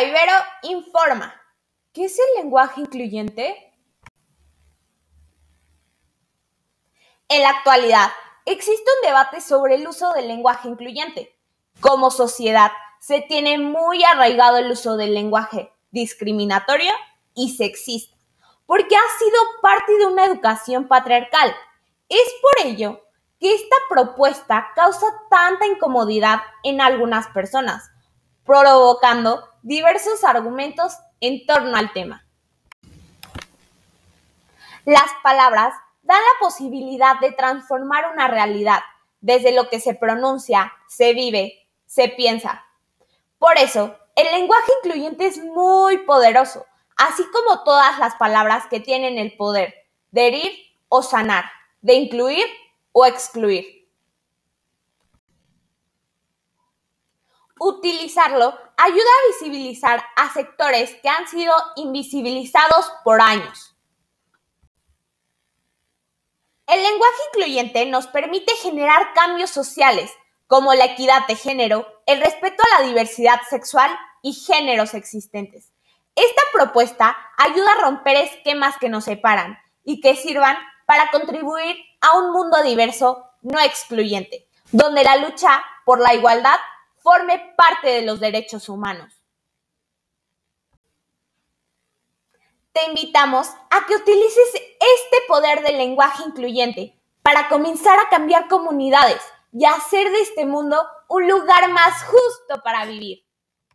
Ibero informa. ¿Qué es el lenguaje incluyente? En la actualidad, existe un debate sobre el uso del lenguaje incluyente. Como sociedad, se tiene muy arraigado el uso del lenguaje discriminatorio y sexista, porque ha sido parte de una educación patriarcal. Es por ello que esta propuesta causa tanta incomodidad en algunas personas, provocando diversos argumentos en torno al tema. Las palabras dan la posibilidad de transformar una realidad desde lo que se pronuncia, se vive, se piensa. Por eso, el lenguaje incluyente es muy poderoso, así como todas las palabras que tienen el poder de herir o sanar, de incluir o excluir. Utilizarlo ayuda a visibilizar a sectores que han sido invisibilizados por años. El lenguaje incluyente nos permite generar cambios sociales, como la equidad de género, el respeto a la diversidad sexual y géneros existentes. Esta propuesta ayuda a romper esquemas que nos separan y que sirvan para contribuir a un mundo diverso, no excluyente, donde la lucha por la igualdad forme parte de los derechos humanos. Te invitamos a que utilices este poder del lenguaje incluyente para comenzar a cambiar comunidades y hacer de este mundo un lugar más justo para vivir.